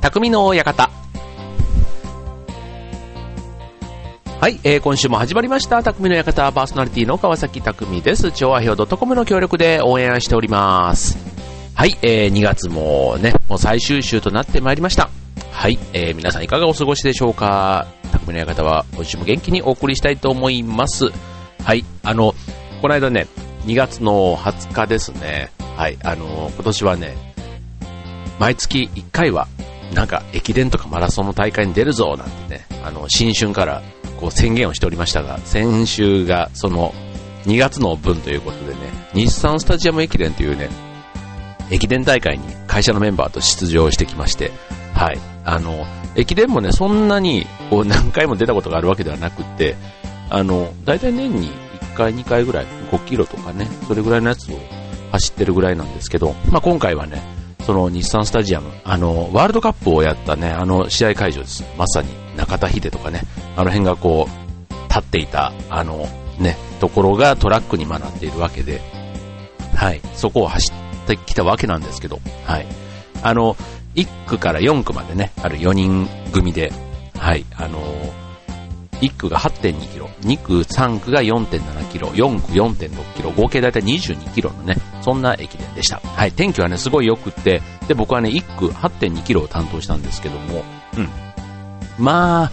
匠の館。はい、えー、今週も始まりました。匠の館パーソナリティの川崎匠です。調和表 .com の協力で応援しております。はい、えー、2月もね、もう最終週となってまいりました。はい、えー、皆さんいかがお過ごしでしょうか匠の館は今週も元気にお送りしたいと思います。はい、あの、この間ね、2月の20日ですね。はい、あの、今年はね、毎月1回は、なんか駅伝とかマラソンの大会に出るぞ、なんてね、あの、新春からこう宣言をしておりましたが、先週がその2月の分ということでね、日産スタジアム駅伝というね、駅伝大会に会社のメンバーと出場してきまして、はい、あの、駅伝もね、そんなにこう何回も出たことがあるわけではなくって、あの、大体年に1回、2回ぐらい、5キロとかね、それぐらいのやつを走ってるぐらいなんですけど、まあ、今回はね、その日産スタジアム、あの、ワールドカップをやったね、あの試合会場です。まさに中田秀とかね、あの辺がこう、立っていた、あの、ね、ところがトラックにまなっているわけで、はい、そこを走ってきたわけなんですけど、はい。あの、1区から4区までね、ある4人組で、はい、あの1区が8.2キロ、2区、3区が4.7キロ、4区4.6キロ、合計だいたい22キロのね、そんな駅伝でした。はい、天気はね、すごい良くって、で、僕はね、1区8.2キロを担当したんですけども、うん。まあ、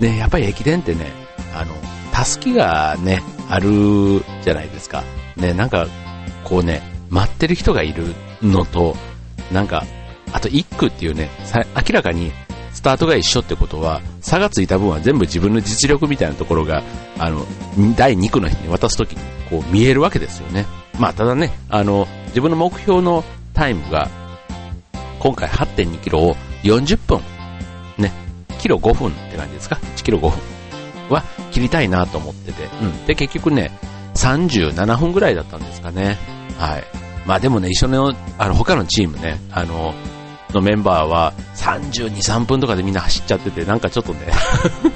ね、やっぱり駅伝ってね、あの、たすきがね、あるじゃないですか。ね、なんか、こうね、待ってる人がいるのと、なんか、あと1区っていうね、明らかにスタートが一緒ってことは、差がついた分は全部自分の実力みたいなところが、あの、第2区の人に渡すときに、こう見えるわけですよね。まあ、ただね、あの、自分の目標のタイムが、今回8.2キロを40分、ね、キロ5分って感じですか ?1 キロ5分は切りたいなと思ってて、うん。で、結局ね、37分ぐらいだったんですかね。はい。まあでもね、一緒の、あの、他のチームね、あの、のメンバーは32、3分とかでみんな走っちゃってて、なんかちょっとね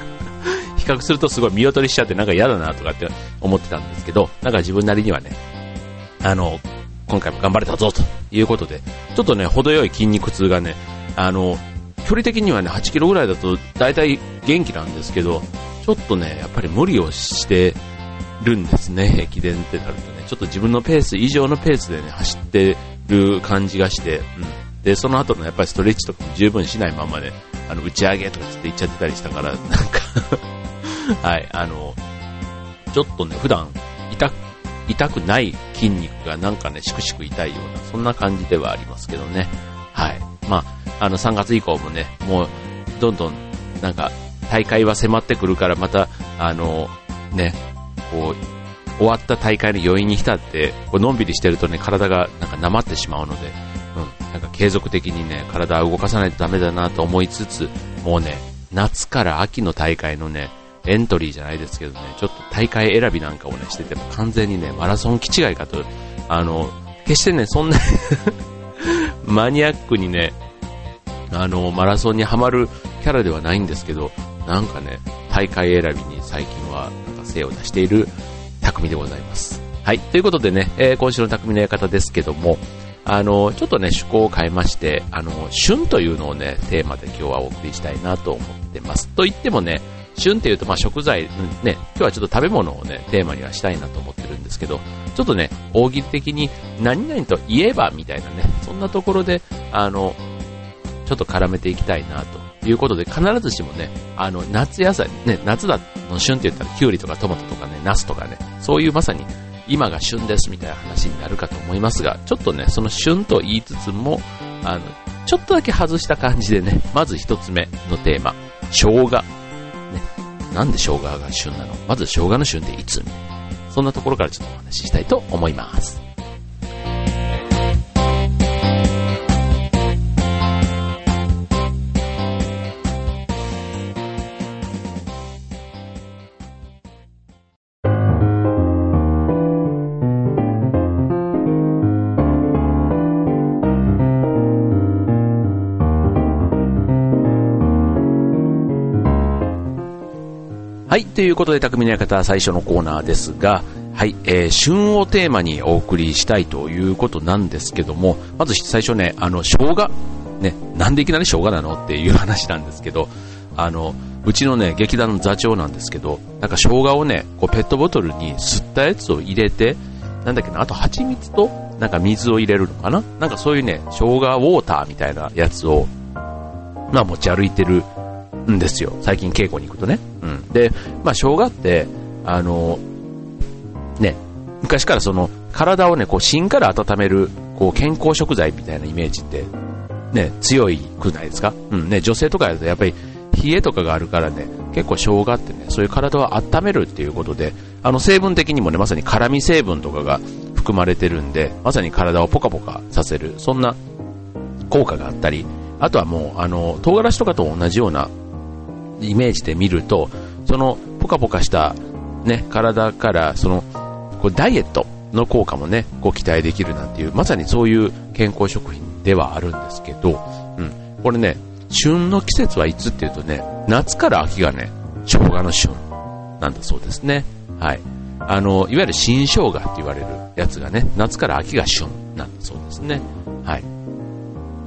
比較するとすごい見劣りしちゃってなんか嫌だなとかって思ってたんですけど、なんか自分なりにはね、あの、今回も頑張れたぞということで、ちょっとね、程よい筋肉痛がね、あの、距離的にはね、8キロぐらいだと大体元気なんですけど、ちょっとね、やっぱり無理をしてるんですね、駅伝ってなるとね、ちょっと自分のペース以上のペースでね、走ってる感じがして、うん。で、その後のやっぱりストレッチとかも十分しないままね、あの、打ち上げとかつって言っちゃってたりしたから、なんかはい、あの、ちょっとね、普段痛く、痛くない筋肉がなんかね、しくしく痛いような、そんな感じではありますけどね。はい。まあ、あの、3月以降もね、もう、どんどん、なんか、大会は迫ってくるから、また、あの、ね、こう、終わった大会の余韻に浸って、こうのんびりしてるとね、体がなんかなまってしまうので、うん、なんか継続的にね、体を動かさないとダメだなと思いつつ、もうね、夏から秋の大会のね、エントリーじゃないですけどね、ちょっと大会選びなんかをね、してても完全にね、マラソン気違いかと、あの、決してね、そんな マニアックにね、あの、マラソンにはまるキャラではないんですけど、なんかね、大会選びに最近は、なんか精を出している匠でございます。はい。ということでね、えー、今週の匠の館ですけども、あの、ちょっとね、趣向を変えまして、あの、旬というのをね、テーマで今日はお送りしたいなと思ってます。と言ってもね、旬っていうと、まあ、食材、ね、今日はちょっと食べ物をね、テーマにはしたいなと思ってるんですけど、ちょっとね、大喜利的に何々と言えばみたいなね、そんなところで、あの、ちょっと絡めていきたいなということで、必ずしもね、あの、夏野菜、ね、夏だの旬って言ったら、キュウリとかトマトとかね、ナスとかね、そういうまさに今が旬ですみたいな話になるかと思いますが、ちょっとね、その旬と言いつつも、あの、ちょっとだけ外した感じでね、まず一つ目のテーマ、生姜。なんで生姜が旬なの？まず生姜の旬っていつ？そんなところからちょっとお話ししたいと思います。ということで、匠の館最初のコーナーですが、はい、えー、旬をテーマにお送りしたいということなんですけども、まず最初ね、あの、生姜。ね、なんでいきなり生姜なのっていう話なんですけど、あの、うちのね、劇団の座長なんですけど、なんか生姜をね、こうペットボトルに吸ったやつを入れて、なんだっけな、あと蜂蜜と、なんか水を入れるのかな？なんかそういうね、生姜ウォーターみたいなやつを、まあ持ち歩いてるんですよ。最近稽古に行くとね。うん。で、まあ生姜って、あの、ね、昔からその、体をね、こう芯から温める、こう健康食材みたいなイメージって、ね、強いくないですか？うんね、女性とかだとやっぱり冷えとかがあるからね、結構生姜ってね、そういう体を温めるっていうことで、あの成分的にもね、まさに辛味成分とかが含まれてるんで、まさに体をポカポカさせる、そんな効果があったり、あとはもう、あの、唐辛子とかと同じようなイメージで見ると、そのポカポカしたね、体から、その、こうダイエットの効果もね、こう期待できるなんていう、まさにそういう健康食品ではあるんですけど、うん、これね、旬の季節はいつっていうとね、夏から秋がね、生姜の旬なんだそうですね。はい。あの、いわゆる新生姜って言われるやつがね、夏から秋が旬なんだそうですね。はい。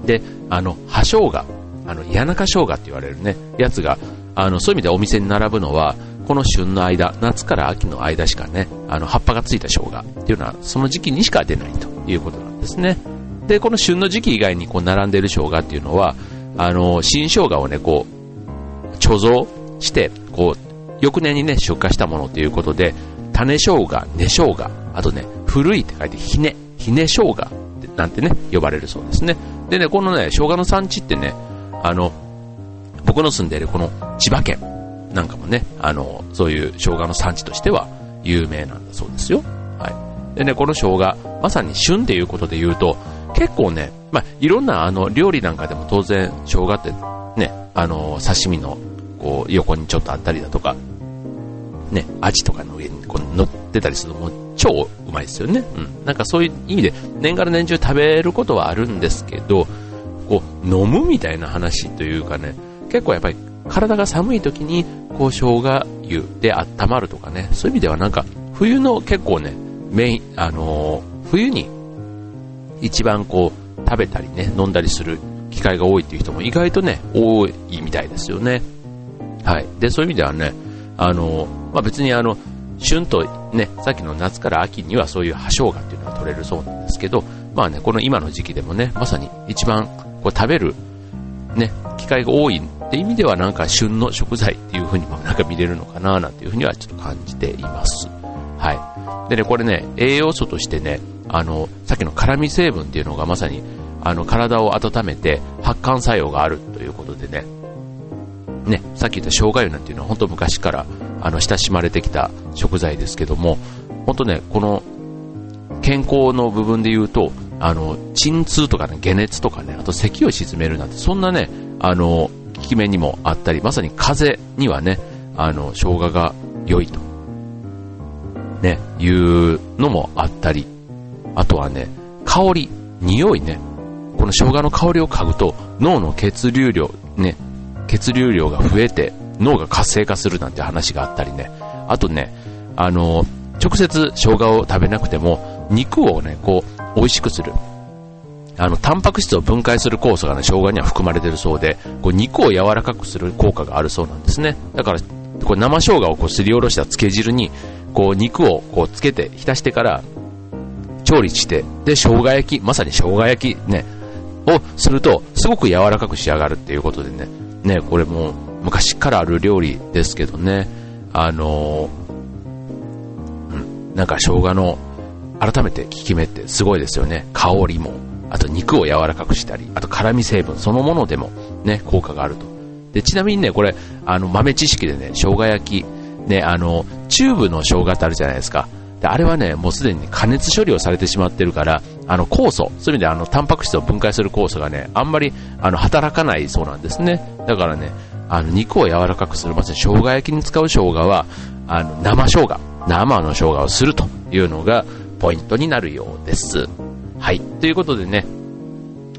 で、あの、葉生姜、あの、谷中生姜って言われるね、やつが、あの、そういう意味でお店に並ぶのは、この旬の間、夏から秋の間しかね、あの、葉っぱがついた生姜っていうのは、その時期にしか出ないということなんですね。で、この旬の時期以外にこう並んでいる生姜っていうのは、あの、新生姜をね、こう、貯蔵して、こう、翌年にね、出荷したものということで、種生姜、根生姜、あとね、古いって書いてひね、ひね生姜なんてね、呼ばれるそうですね。でね、このね、生姜の産地ってね、あの、僕の住んでいるこの千葉県なんかもね、あの、そういう生姜の産地としては有名なんだそうですよ。はい。でね、この生姜、まさに旬っていうことで言うと、結構ね、まあ、いろんなあの料理なんかでも当然生姜ってね、あの刺身のこう横にちょっとあったりだとか、ね、アジとかの上にこう乗ってたりするとも超うまいですよね。うん。なんかそういう意味で年がら年中食べることはあるんですけど、こう飲むみたいな話というかね、結構やっぱり体が寒い時にこう生姜湯で温まるとかね、そういう意味ではなんか冬の結構ね、メイン、あのー、冬に一番こう、食べたりね、飲んだりする機会が多いっていう人も意外とね、多いみたいですよね。はい。で、そういう意味ではね、あの、まあ、別にあの、旬とね、さっきの夏から秋にはそういう葉生姜っていうのが取れるそうなんですけど、まあね、この今の時期でもね、まさに一番こう食べるね、機会が多いって意味ではなんか旬の食材っていう風にもなんか見れるのかななんていう風にはちょっと感じています。はい。でね、これね、栄養素としてね、あの、さっきの辛味成分っていうのがまさに、あの、体を温めて発汗作用があるということでね、ね、さっき言った生姜湯なんていうのは本当昔から、あの、親しまれてきた食材ですけども、本当ね、この、健康の部分で言うと、あの、鎮痛とかね、解熱とかね、あと咳を鎮めるなんて、そんなね、あの、効き目にもあったり、まさに風邪にはね、あの、生姜が良いと、ね、いうのもあったり、あとはね、香り、匂いね。この生姜の香りを嗅ぐと脳の血流量、ね、血流量が増えて脳が活性化するなんて話があったりね。あとね、あの、直接生姜を食べなくても肉をね、こう、美味しくする。あの、タンパク質を分解する酵素がね、生姜には含まれてるそうで、こう肉を柔らかくする効果があるそうなんですね。だから、これ生生姜をこうすりおろした漬け汁に、こう肉をこうつけて浸してから調理して、で、生姜焼き、まさに生姜焼きね、をすると、すごく柔らかく仕上がるっていうことでね、ね、これも昔からある料理ですけどね、あのー、うん、なんか生姜の、改めて効き目ってすごいですよね。香りも、あと肉を柔らかくしたり、あと辛味成分そのものでもね、効果があると。で、ちなみにね、これ、あの、豆知識でね、生姜焼き、ね、あの、チューブの生姜ってあるじゃないですか。で、あれはね、もうすでに加熱処理をされてしまってるから、あの、酵素、そういう意味であの、タンパク質を分解する酵素がね、あんまり、あの、働かないそうなんですね。だからね、あの、肉を柔らかくする、まさに生姜焼きに使う生姜は、あの、生生姜、生の生姜をするというのが、ポイントになるようです。はい。ということでね、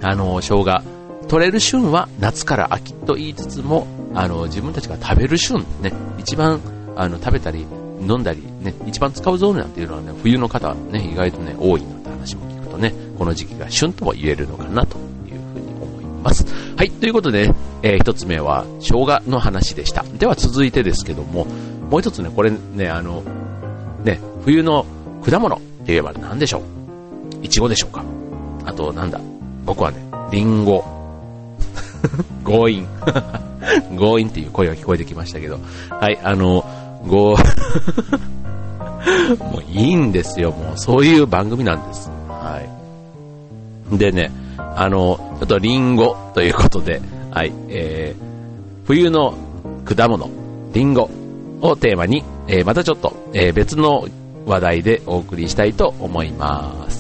あの、生姜、取れる旬は夏から秋と言いつつも、あの、自分たちが食べる旬、ね、一番、あの、食べたり、飲んだり、ね、一番使うゾーンなんていうのはね、冬の方はね、意外とね、多いなんて話も聞くとね、この時期が旬とも言えるのかなというふうに思います。はい、ということで、えー、一つ目は生姜の話でした。では続いてですけども、もう一つね、これね、あの、ね、冬の果物って言えば何でしょう？いちごでしょうか？あと、なんだ？僕はね、リンゴ。強引。強引っていう声が聞こえてきましたけど。はい、あの、ご、もういいんですよ。もうそういう番組なんです。はい。でね、あの、ちょっとリンゴということで、はい、えー、冬の果物、リンゴをテーマに、えー、またちょっと、えー、別の話題でお送りしたいと思います。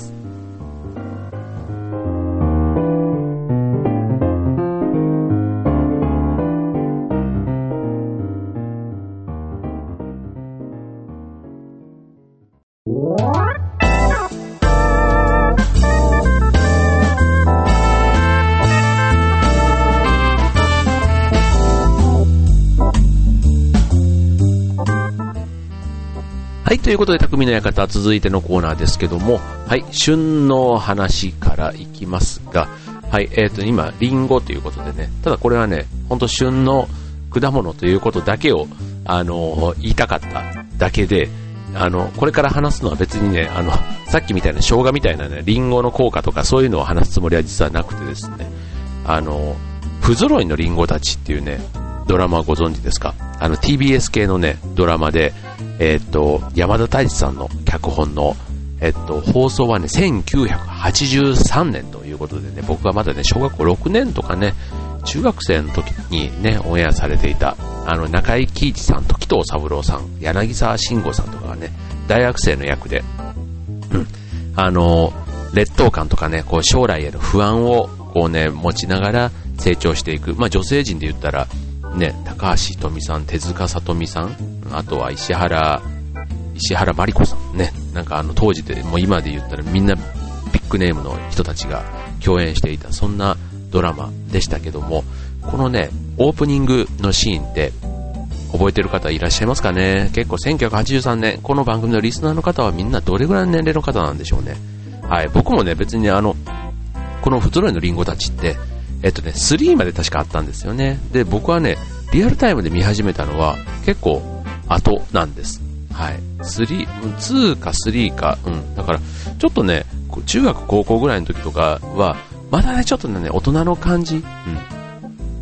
い、ということで、匠の館、続いてのコーナーですけども、はい、旬の話からいきますが、はい、えっ、ー、と、今、リンゴということでね、ただこれはね、ほんと旬の果物ということだけを、あの、言いたかっただけで、あの、これから話すのは別にね、あの、さっきみたいな生姜みたいなね、リンゴの効果とかそういうのを話すつもりは実はなくてですね、あの、不揃いのリンゴたちっていうね、ドラマご存知ですか？あの TBS 系のね、ドラマで、えっ、と、山田太一さんの脚本の、えっ、と、放送はね、1983年ということでね、僕はまだね、小学校6年とかね、中学生の時にね、オンエアされていた、あの、中井貴一さん、時藤三郎さん、柳沢慎吾さんとかがね、大学生の役で、うん、あの、劣等感とかね、こう将来への不安をこうね、持ちながら成長していく。まあ女性陣で言ったら、ね、高橋ひとみさん、手塚さとみさん、あとは石原、石原まり子さんね、なんかあの当時で、もう今で言ったらみんなビッグネームの人たちが共演していた、そんなドラマでしたけども、このね、オープニングのシーンって、覚えてる方いらっしゃいますかね？結構1983年、この番組のリスナーの方はみんなどれぐらいの年齢の方なんでしょうね。はい、僕もね、別にあの、この不揃いのリンゴたちって、えっとね、3まで確かあったんですよね。で、僕はね、リアルタイムで見始めたのは結構後なんです。はい。3、2か3か、うん。だから、ちょっとね、中学高校ぐらいの時とかは、まだね、ちょっとね、大人の感じ、うん、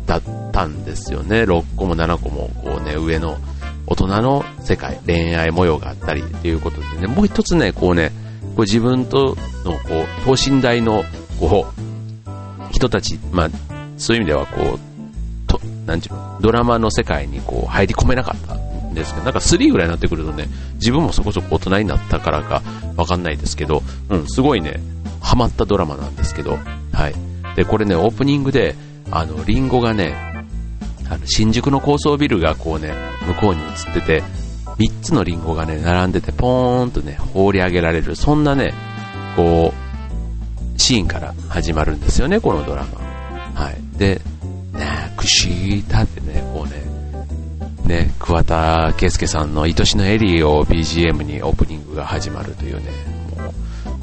だったんですよね。6個も7個も、こうね、上の大人の世界、恋愛模様があったりっていうことでね、もう一つね、こうね、こう自分との、こう、等身大の、こう、人たち、まあ、そういう意味では、こう、と、なんていうの、ドラマの世界にこう、入り込めなかったんですけど、なんか3ぐらいになってくるとね、自分もそこそこ大人になったからかわかんないですけど、うん、すごいね、ハマったドラマなんですけど、はい。で、これね、オープニングで、あの、リンゴがね、あの、新宿の高層ビルがこうね、向こうに映ってて、3つのリンゴがね、並んでて、ポーンとね、放り上げられる、そんなね、こう、シーンから始まるんですよね、このドラマ。はい。で、なくしたってね、こうね、ね、桑田佳祐さんの愛しのエリーを BGM にオープニングが始まるというね、もう、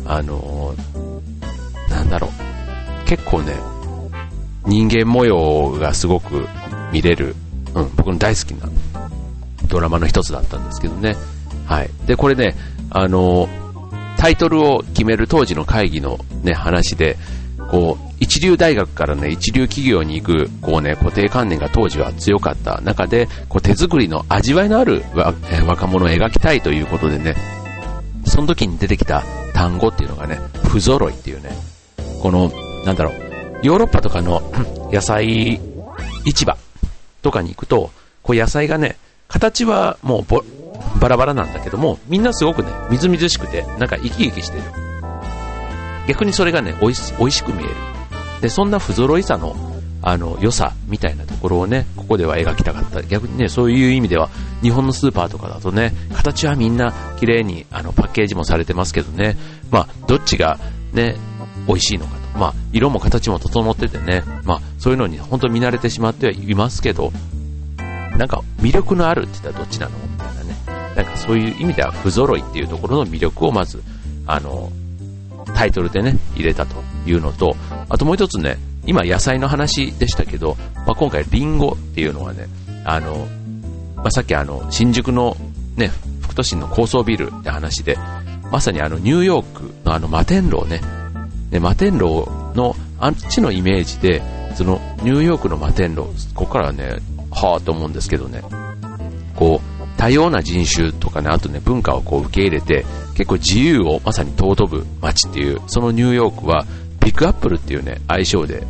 あのー、なんだろう、結構ね、人間模様がすごく見れる、うん、僕の大好きなドラマの一つだったんですけどね。はい。で、これね、あのー、タイトルを決める当時の会議のね、話で、こう、一流大学からね、一流企業に行く、こうね、固定観念が当時は強かった中で、こう手作りの味わいのある若者を描きたいということでね、その時に出てきた単語っていうのがね、不揃いっていうね、この、なんだろう、ヨーロッパとかの 野菜市場とかに行くと、こう野菜がね、形はもうバラバラなんだけども、みんなすごくね、みずみずしくて、なんか生き生きしてる。逆にそれがね、おい、美味しく見える。で、そんな不揃いさの、あの、良さみたいなところをね、ここでは描きたかった。逆にね、そういう意味では、日本のスーパーとかだとね、形はみんな綺麗に、あの、パッケージもされてますけどね、まあ、どっちがね、美味しいのかと。まあ、色も形も整っててね、まあ、そういうのに本当見慣れてしまってはいますけど、なんか魅力のあるって言ったらどっちなの？な。んかそういう意味では不揃いっていうところの魅力をまず、あの、タイトルでね、入れたというのと、あともう一つね、今野菜の話でしたけど、まあ、今回リンゴっていうのはね、あの、まあ、さっきあの、新宿のね、副都心の高層ビルって話で、まさにあの、ニューヨークのあの、摩天楼ね、ね、摩天楼のあっちのイメージで、その、ニューヨークの摩天楼、ここからはね、はぁと思うんですけどね、こう、多様な人種とかね、あとね、文化をこう受け入れて、結構自由をまさに尊ぶ街っていう、そのニューヨークは、ビッグアップルっていうね、愛称で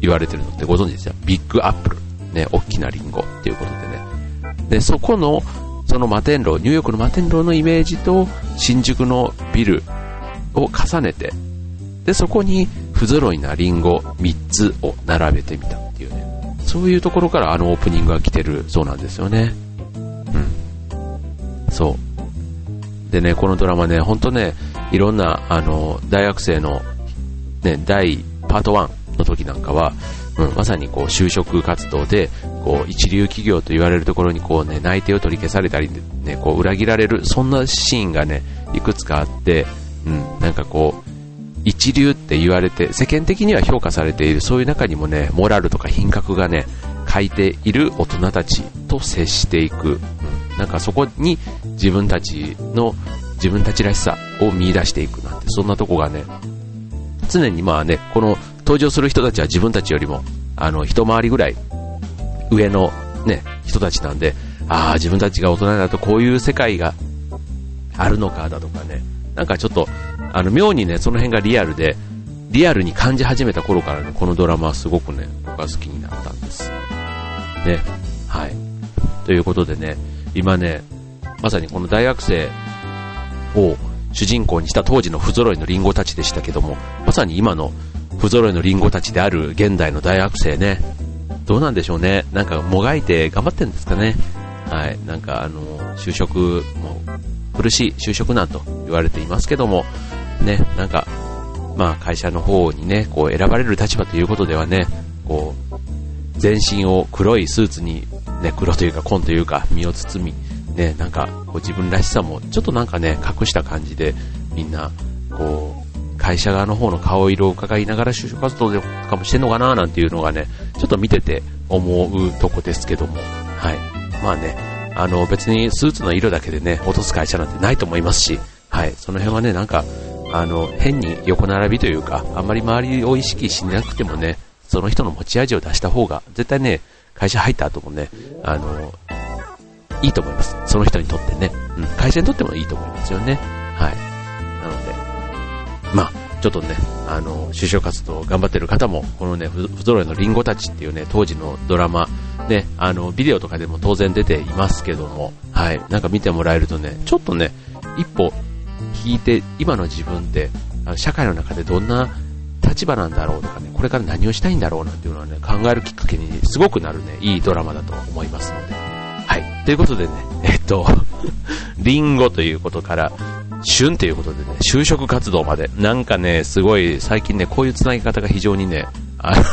言われてるのってご存知ですよ。ビッグアップル。ね、大きなリンゴっていうことでね。で、そこの、その摩天楼、ニューヨークの摩天楼のイメージと、新宿のビルを重ねて、で、そこに不揃いなリンゴ3つを並べてみたっていうね。そういうところからあのオープニングが来てるそうなんですよね。そう。でね、このドラマね、ほんとね、いろんな、あの、大学生の、ね、第、パート1の時なんかは、うん、まさにこう就職活動で、こう一流企業と言われるところにこうね、内定を取り消されたり、ね、こう裏切られる、そんなシーンがね、いくつかあって、うん、なんかこう、一流って言われて、世間的には評価されている、そういう中にもね、モラルとか品格がね、書いている大人たちと接していく。なんかそこに自分たちの、自分たちらしさを見出していくなんて、そんなとこがね、常にまあね、この登場する人たちは自分たちよりも、あの、一回りぐらい上のね、人たちなんで、ああ、自分たちが大人だとこういう世界があるのかだとかね、なんかちょっと、あの、妙にね、その辺がリアルで、リアルに感じ始めた頃からね、このドラマはすごくね、僕は好きになったんです。ね、はい。ということでね、今ね、まさにこの大学生を主人公にした当時の不揃いのリンゴたちでしたけども、まさに今の不揃いのリンゴたちである現代の大学生ね、どうなんでしょうね。なんかもがいて頑張ってるんですかね。はい。なんかあの、就職も苦しい就職難と言われていますけども、ね、なんか、まあ会社の方にね、こう選ばれる立場ということではね、こう、全身を黒いスーツに、ね、黒というか紺というか身を包み、ね、なんかこう自分らしさもちょっとなんかね、隠した感じでみんな、こう、会社側の方の顔色を伺いながら就職活動とかもしてんのかななんていうのがね、ちょっと見てて思うとこですけども、はい。まあね、あの別にスーツの色だけでね、落とす会社なんてないと思いますし、はい。その辺はね、なんか、あの、変に横並びというか、あんまり周りを意識しなくてもね、その人の持ち味を出した方が、絶対ね、会社入った後もね、あの、いいと思います。その人にとってね。うん、会社にとってもいいと思いますよね。はい。なので、まあ、ちょっとね、あの、就職活動頑張ってる方も、このね、不揃いのリンゴたちっていうね、当時のドラマ、ね、あの、ビデオとかでも当然出ていますけども、はい、なんか見てもらえるとね、ちょっとね、一歩引いて、今の自分って、あの社会の中でどんな立場なんだろうとかね、これから何をしたいんだろうなんていうのはね、考えるきっかけにすごくなるね、いいドラマだと思いますので。はい。ということでね、えっと、リンゴということから、旬ということでね、就職活動まで。なんかね、すごい、最近ね、こういう繋ぎ方が非常にね、あの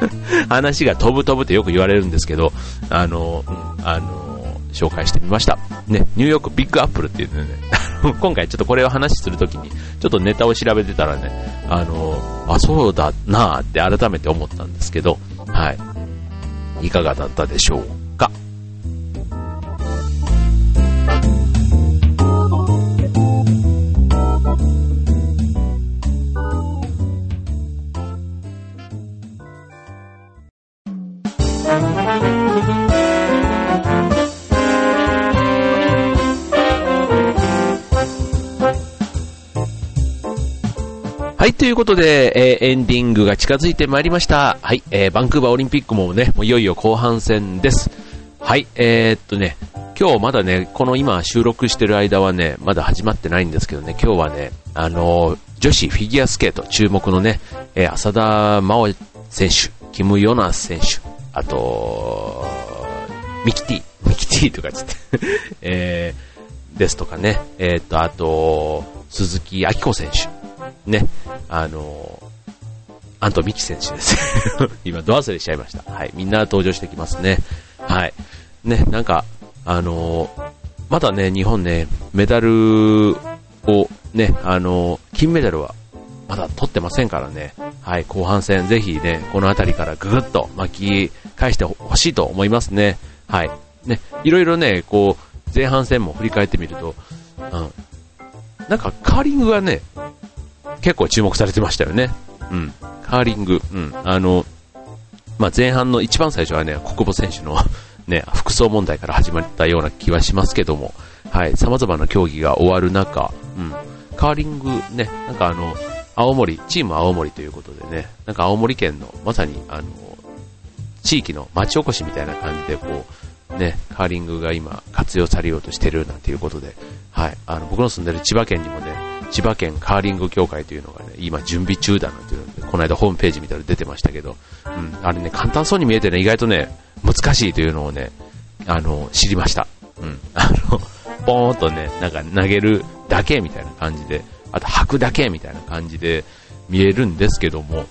話が飛ぶ飛ぶってよく言われるんですけど、あの、うん、あの、紹介してみました。ね、ニューヨークビッグアップルっていうね、今回ちょっとこれを話するときに、ちょっとネタを調べてたらね、あの、あ、そうだなーって改めて思ったんですけど、はい。いかがだったでしょうはい、ということで、えー、エンディングが近づいてまいりました。はい、えー、バンクーバーオリンピックもね、もういよいよ後半戦です。はい、えー、っとね、今日まだね、この今収録してる間はね、まだ始まってないんですけどね、今日はね、あの、女子フィギュアスケート注目のね、えー、浅田真央選手、キム・ヨナス選手、あと、ミキティ、ミキティとかつって えー、ですとかね、えー、っと、あと、鈴木明子選手、ね、あのアント・ミキ選手です。今、ド忘れしちゃいました。はい、みんな登場してきますね。はい。ね、なんか、あのまだね、日本ね、メダルをね、あの金メダルはまだ取ってませんからね。はい、後半戦ぜひね、この辺りからぐぐっと巻き返してほしいと思いますね。はい。ね、いろいろね、こう、前半戦も振り返ってみると、うん。なんかカーリングがね、結構注目されてましたよね。うん。カーリング、うん。あの、まあ、前半の一番最初はね、国母選手のね、服装問題から始まったような気はしますけども、はい、様々な競技が終わる中、うん、カーリングね、なんかあの、青森、チーム青森ということでね、なんか青森県の、まさにあの、地域の町おこしみたいな感じで、こう、ね、カーリングが今活用されようとしてるなんていうことで、はい、あの、僕の住んでる千葉県にもね、千葉県カーリング協会というのがね、今準備中だなんていうので、この間ホームページ見たら出てましたけど、うん、あれね、簡単そうに見えてね、意外とね、難しいというのをね、あの、知りました。うん。あの、ポーンとね、なんか投げるだけみたいな感じで、あと吐くだけみたいな感じで見えるんですけども、うん。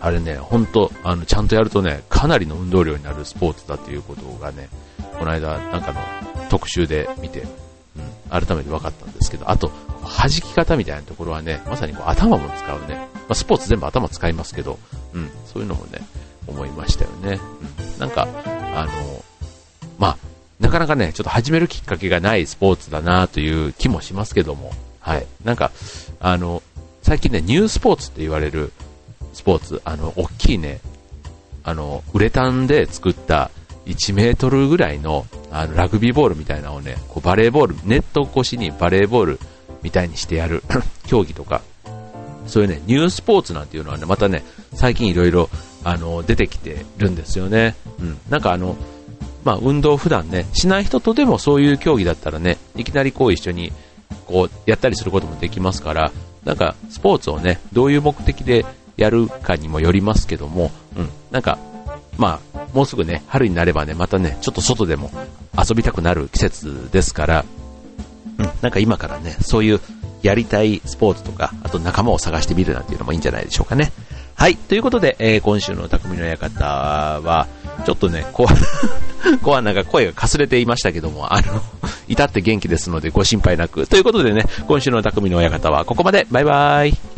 あれね、ほんと、あの、ちゃんとやるとね、かなりの運動量になるスポーツだということがね、この間、なんかの特集で見て、うん、改めて分かったんですけど、あと、弾き方みたいなところはね、まさにこう頭も使うね、まあ、スポーツ全部頭使いますけど、うん、そういうのもね、思いましたよね。うん、なんか、あの、まあ、なかなかね、ちょっと始めるきっかけがないスポーツだなという気もしますけども、はい。なんか、あの、最近ね、ニュースポーツって言われるスポーツ、あの、大きいね、あの、ウレタンで作った1メートルぐらいの、あの、ラグビーボールみたいなのをね、こうバレーボール、ネット越しにバレーボールみたいにしてやる 競技とか、そういうね、ニュースポーツなんていうのはね、またね、最近いろいろ、あの、出てきてるんですよね。うん。なんかあの、まあ、運動普段ね、しない人とでもそういう競技だったらね、いきなりこう一緒に、こう、やったりすることもできますから、なんか、スポーツをね、どういう目的でやるかにもよりますけども、うん、なんか、まあ、もうすぐね、春になればね、またね、ちょっと外でも遊びたくなる季節ですから、うん、なんか今からね、そういうやりたいスポーツとか、あと仲間を探してみるなんていうのもいいんじゃないでしょうかね。はい。ということで、えー、今週の匠の館は、ちょっとね、コア、コアなんか声がかすれていましたけども、あの、至って元気ですのでご心配なく。ということでね、今週の匠の親方はここまで。バイバーイ。